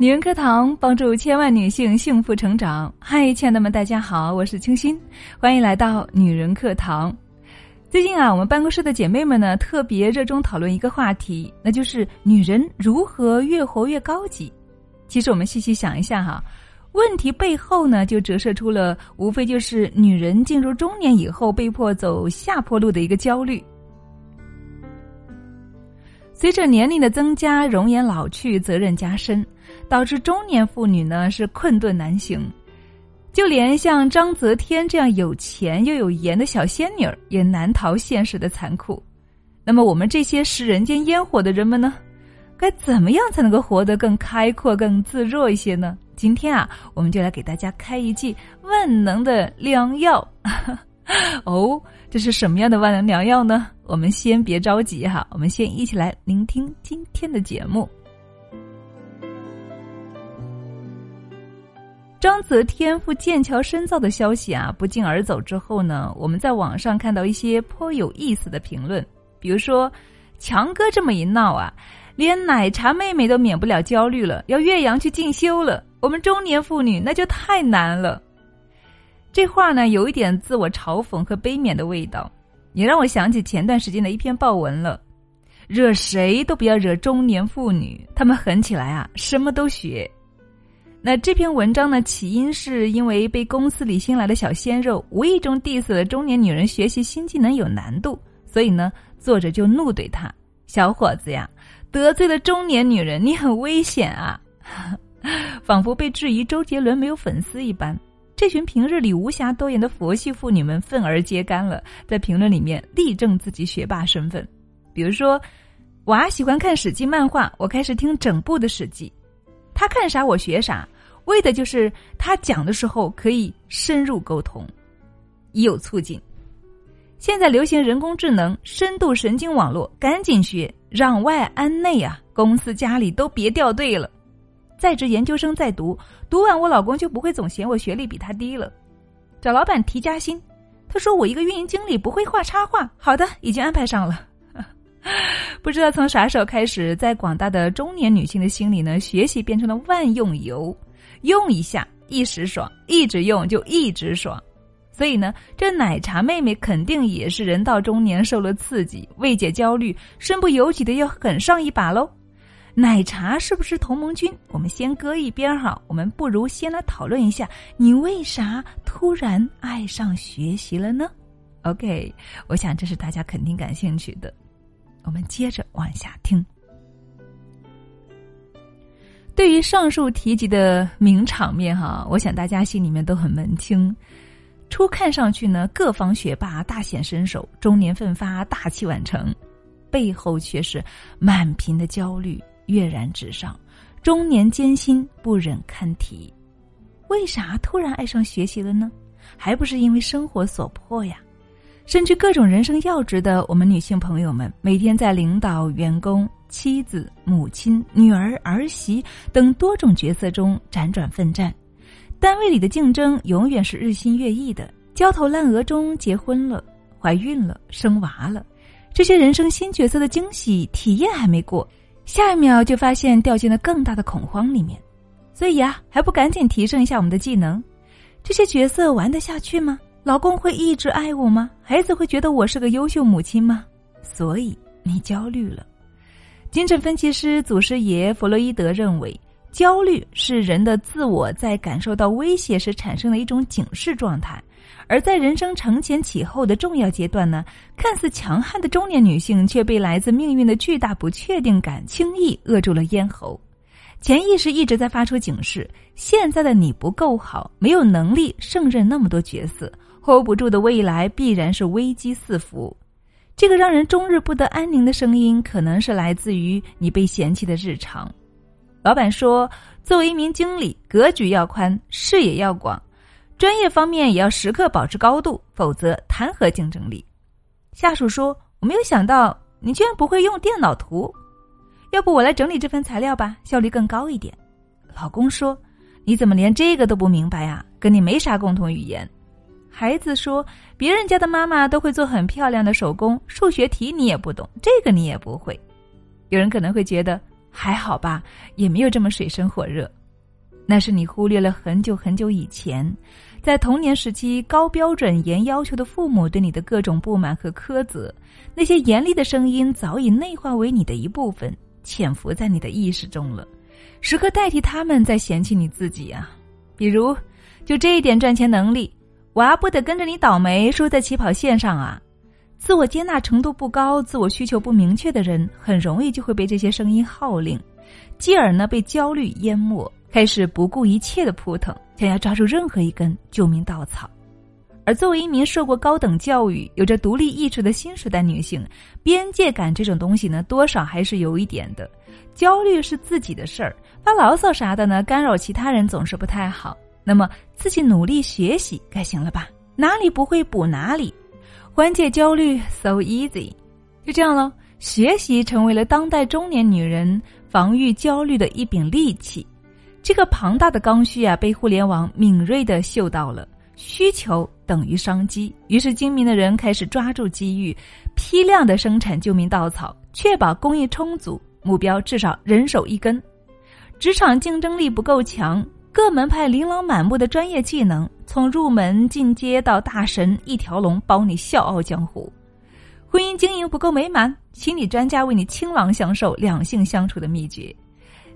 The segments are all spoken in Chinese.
女人课堂帮助千万女性幸福成长。嗨，亲爱的们，大家好，我是清新，欢迎来到女人课堂。最近啊，我们办公室的姐妹们呢，特别热衷讨论一个话题，那就是女人如何越活越高级。其实我们细细想一下哈，问题背后呢，就折射出了无非就是女人进入中年以后被迫走下坡路的一个焦虑。随着年龄的增加，容颜老去，责任加深。导致中年妇女呢是困顿难行，就连像张泽天这样有钱又有颜的小仙女儿也难逃现实的残酷。那么我们这些食人间烟火的人们呢，该怎么样才能够活得更开阔、更自若一些呢？今天啊，我们就来给大家开一剂万能的良药。哦，这是什么样的万能良药呢？我们先别着急哈，我们先一起来聆听今天的节目。张泽天赴剑桥深造的消息啊，不胫而走之后呢，我们在网上看到一些颇有意思的评论，比如说，强哥这么一闹啊，连奶茶妹妹都免不了焦虑了，要岳阳去进修了，我们中年妇女那就太难了。这话呢，有一点自我嘲讽和悲悯的味道，也让我想起前段时间的一篇报文了，惹谁都不要惹中年妇女，她们狠起来啊，什么都学。那这篇文章呢，起因是因为被公司里新来的小鲜肉无意中 diss 了中年女人学习新技能有难度，所以呢，作者就怒怼他：“小伙子呀，得罪了中年女人，你很危险啊！” 仿佛被质疑周杰伦没有粉丝一般，这群平日里无暇多言的佛系妇女们愤而揭竿了，在评论里面力证自己学霸身份。比如说，娃喜欢看《史记》漫画，我开始听整部的《史记》。他看啥我学啥，为的就是他讲的时候可以深入沟通，已有促进。现在流行人工智能、深度神经网络，赶紧学，攘外安内啊！公司家里都别掉队了。在职研究生在读，读完我老公就不会总嫌我学历比他低了。找老板提加薪，他说我一个运营经理不会画插画。好的，已经安排上了。不知道从啥时候开始，在广大的中年女性的心里呢，学习变成了万用油，用一下一时爽，一直用就一直爽。所以呢，这奶茶妹妹肯定也是人到中年受了刺激，为解焦虑，身不由己的要狠上一把喽。奶茶是不是同盟军？我们先搁一边哈，我们不如先来讨论一下，你为啥突然爱上学习了呢？OK，我想这是大家肯定感兴趣的。我们接着往下听。对于上述提及的名场面，哈，我想大家心里面都很门清。初看上去呢，各方学霸大显身手，中年奋发大器晚成，背后却是满屏的焦虑跃然纸上，中年艰辛不忍堪提。为啥突然爱上学习了呢？还不是因为生活所迫呀。身具各种人生要职的我们女性朋友们，每天在领导、员工、妻子、母亲、女儿、儿媳等多种角色中辗转奋战，单位里的竞争永远是日新月异的。焦头烂额中结婚了、怀孕了、生娃了，这些人生新角色的惊喜体验还没过，下一秒就发现掉进了更大的恐慌里面。所以啊，还不赶紧提升一下我们的技能？这些角色玩得下去吗？老公会一直爱我吗？孩子会觉得我是个优秀母亲吗？所以你焦虑了。精神分析师祖师爷弗洛伊德认为，焦虑是人的自我在感受到威胁时产生的一种警示状态。而在人生承前启后的重要阶段呢，看似强悍的中年女性却被来自命运的巨大不确定感轻易扼住了咽喉，潜意识一直在发出警示：现在的你不够好，没有能力胜任那么多角色。hold 不住的未来必然是危机四伏，这个让人终日不得安宁的声音，可能是来自于你被嫌弃的日常。老板说，作为一名经理，格局要宽，视野要广，专业方面也要时刻保持高度，否则谈何竞争力？下属说，我没有想到你居然不会用电脑图，要不我来整理这份材料吧，效率更高一点。老公说，你怎么连这个都不明白啊？跟你没啥共同语言。孩子说：“别人家的妈妈都会做很漂亮的手工，数学题你也不懂，这个你也不会。”有人可能会觉得还好吧，也没有这么水深火热。那是你忽略了很久很久以前，在童年时期高标准严要求的父母对你的各种不满和苛责，那些严厉的声音早已内化为你的一部分，潜伏在你的意识中了，时刻代替他们在嫌弃你自己啊。比如，就这一点赚钱能力，娃不得跟着你倒霉，输在起跑线上啊！自我接纳程度不高、自我需求不明确的人，很容易就会被这些声音号令，继而呢被焦虑淹没。开始不顾一切的扑腾，想要抓住任何一根救命稻草。而作为一名受过高等教育、有着独立意识的新时代女性，边界感这种东西呢，多少还是有一点的。焦虑是自己的事儿，发牢骚啥的呢，干扰其他人总是不太好。那么自己努力学习，该行了吧？哪里不会补哪里，缓解焦虑，so easy。就这样了，学习成为了当代中年女人防御焦虑的一柄利器。这个庞大的刚需啊，被互联网敏锐的嗅到了，需求等于商机，于是精明的人开始抓住机遇，批量的生产救命稻草，确保供应充足，目标至少人手一根。职场竞争力不够强，各门派琳琅满目的专业技能，从入门进阶到大神，一条龙包你笑傲江湖。婚姻经营不够美满，心理专家为你倾囊相授两性相处的秘诀。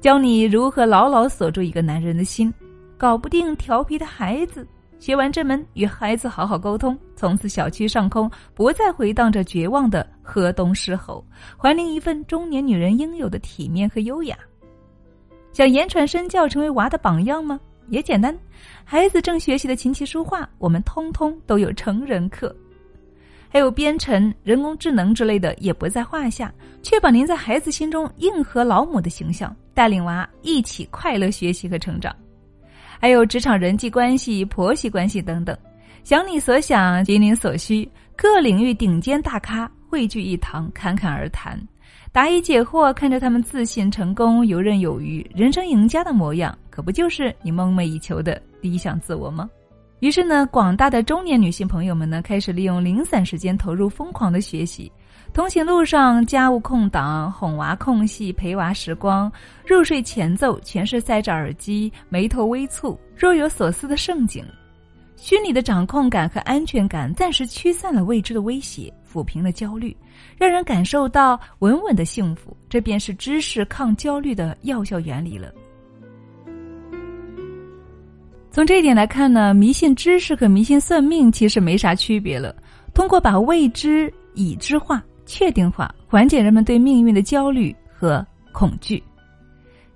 教你如何牢牢锁住一个男人的心，搞不定调皮的孩子。学完这门，与孩子好好沟通，从此小区上空不再回荡着绝望的河东狮吼，还另一份中年女人应有的体面和优雅。想言传身教，成为娃的榜样吗？也简单。孩子正学习的琴棋书画，我们通通都有成人课。还有编程、人工智能之类的也不在话下，确保您在孩子心中硬核老母的形象，带领娃一起快乐学习和成长。还有职场人际关系、婆媳关系等等，想你所想，急您所需，各领域顶尖大咖汇聚一堂，侃侃而谈，答疑解惑，看着他们自信、成功、游刃有余、人生赢家的模样，可不就是你梦寐以求的理想自我吗？于是呢，广大的中年女性朋友们呢，开始利用零散时间投入疯狂的学习。通勤路上、家务空档、哄娃空隙、陪娃时光、入睡前奏，全是塞着耳机、眉头微蹙、若有所思的盛景。虚拟的掌控感和安全感暂时驱散了未知的威胁，抚平了焦虑，让人感受到稳稳的幸福。这便是知识抗焦虑的药效原理了。从这一点来看呢，迷信知识和迷信算命其实没啥区别了。通过把未知已知化、确定化，缓解人们对命运的焦虑和恐惧，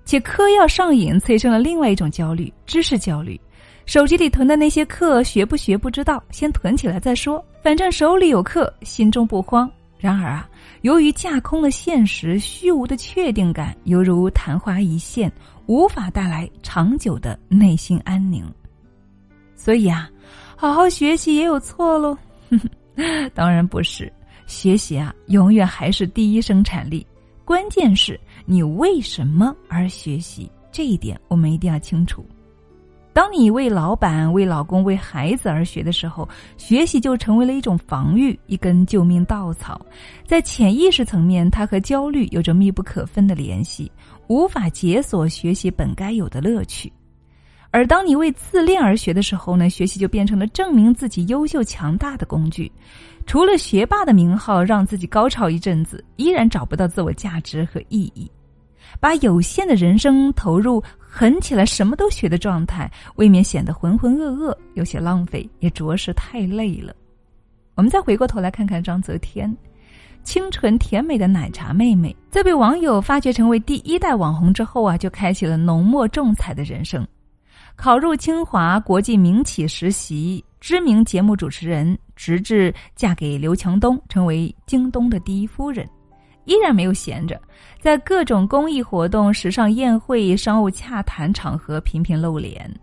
且嗑药上瘾，催生了另外一种焦虑——知识焦虑。手机里囤的那些课，学不学不知道，先囤起来再说，反正手里有课，心中不慌。然而啊，由于架空了现实，虚无的确定感犹如昙花一现。无法带来长久的内心安宁，所以啊，好好学习也有错喽？当然不是，学习啊，永远还是第一生产力。关键是你为什么而学习，这一点我们一定要清楚。当你为老板、为老公、为孩子而学的时候，学习就成为了一种防御，一根救命稻草。在潜意识层面，它和焦虑有着密不可分的联系，无法解锁学习本该有的乐趣。而当你为自恋而学的时候呢，学习就变成了证明自己优秀强大的工具。除了学霸的名号让自己高潮一阵子，依然找不到自我价值和意义。把有限的人生投入狠起来什么都学的状态，未免显得浑浑噩噩，有些浪费，也着实太累了。我们再回过头来看看章泽天，清纯甜美的奶茶妹妹，在被网友发掘成为第一代网红之后啊，就开启了浓墨重彩的人生，考入清华国际名企实习，知名节目主持人，直至嫁给刘强东，成为京东的第一夫人。依然没有闲着，在各种公益活动、时尚宴会、商务洽谈场合频频露脸，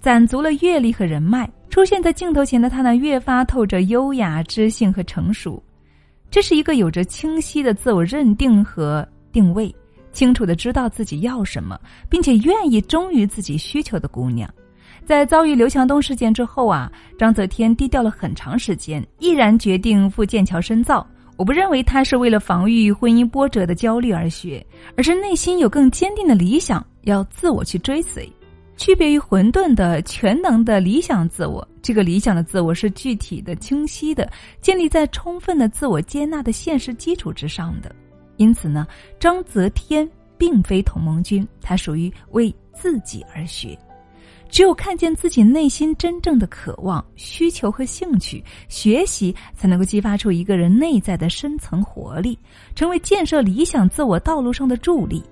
攒足了阅历和人脉。出现在镜头前的他呢，越发透着优雅、知性和成熟。这是一个有着清晰的自我认定和定位，清楚的知道自己要什么，并且愿意忠于自己需求的姑娘。在遭遇刘强东事件之后啊，张泽天低调了很长时间，毅然决定赴剑桥深造。我不认为他是为了防御婚姻波折的焦虑而学，而是内心有更坚定的理想要自我去追随。区别于混沌的全能的理想自我，这个理想的自我是具体的、清晰的，建立在充分的自我接纳的现实基础之上的。因此呢，张泽天并非同盟军，他属于为自己而学。只有看见自己内心真正的渴望、需求和兴趣，学习才能够激发出一个人内在的深层活力，成为建设理想自我道路上的助力。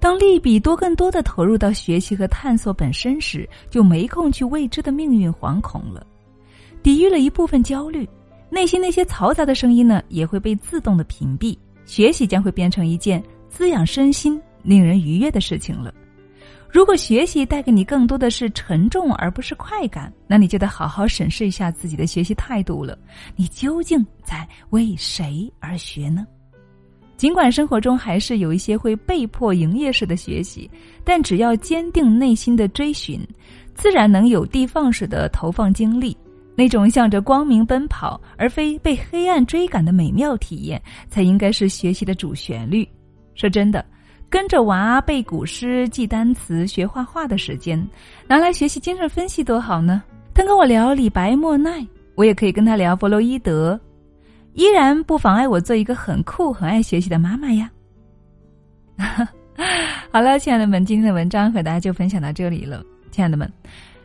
当利比多更多的投入到学习和探索本身时，就没空去未知的命运惶恐了，抵御了一部分焦虑，内心那些嘈杂的声音呢，也会被自动的屏蔽。学习将会变成一件滋养身心、令人愉悦的事情了。如果学习带给你更多的是沉重而不是快感，那你就得好好审视一下自己的学习态度了。你究竟在为谁而学呢？尽管生活中还是有一些会被迫营业式的学习，但只要坚定内心的追寻，自然能有的放矢的投放精力。那种向着光明奔跑，而非被黑暗追赶的美妙体验，才应该是学习的主旋律。说真的。跟着娃背古诗、记单词、学画画的时间，拿来学习精神分析多好呢！他跟我聊李白、莫奈，我也可以跟他聊弗洛伊德，依然不妨碍我做一个很酷、很爱学习的妈妈呀。好了，亲爱的们，今天的文章和大家就分享到这里了。亲爱的们，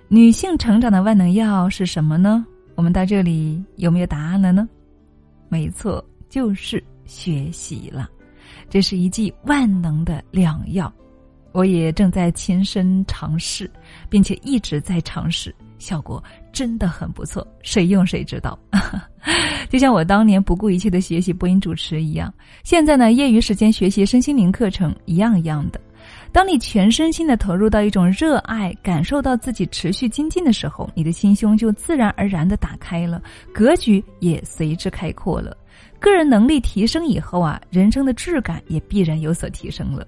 女性成长的万能药是什么呢？我们到这里有没有答案了呢？没错，就是学习了。这是一剂万能的良药，我也正在亲身尝试，并且一直在尝试，效果真的很不错。谁用谁知道。就像我当年不顾一切的学习播音主持一样，现在呢，业余时间学习身心灵课程一样一样的。当你全身心的投入到一种热爱，感受到自己持续精进的时候，你的心胸就自然而然的打开了，格局也随之开阔了。个人能力提升以后啊，人生的质感也必然有所提升了。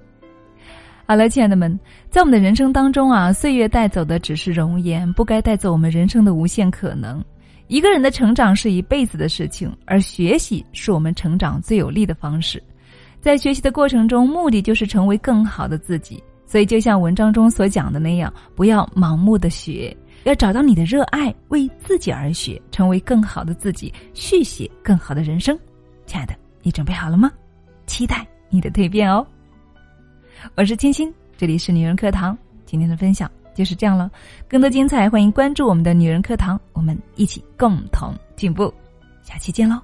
好了，亲爱的们，在我们的人生当中啊，岁月带走的只是容颜，不该带走我们人生的无限可能。一个人的成长是一辈子的事情，而学习是我们成长最有利的方式。在学习的过程中，目的就是成为更好的自己。所以，就像文章中所讲的那样，不要盲目的学，要找到你的热爱，为自己而学，成为更好的自己，续写更好的人生。亲爱的，你准备好了吗？期待你的蜕变哦！我是清新，这里是女人课堂，今天的分享就是这样了。更多精彩，欢迎关注我们的女人课堂，我们一起共同进步。下期见喽！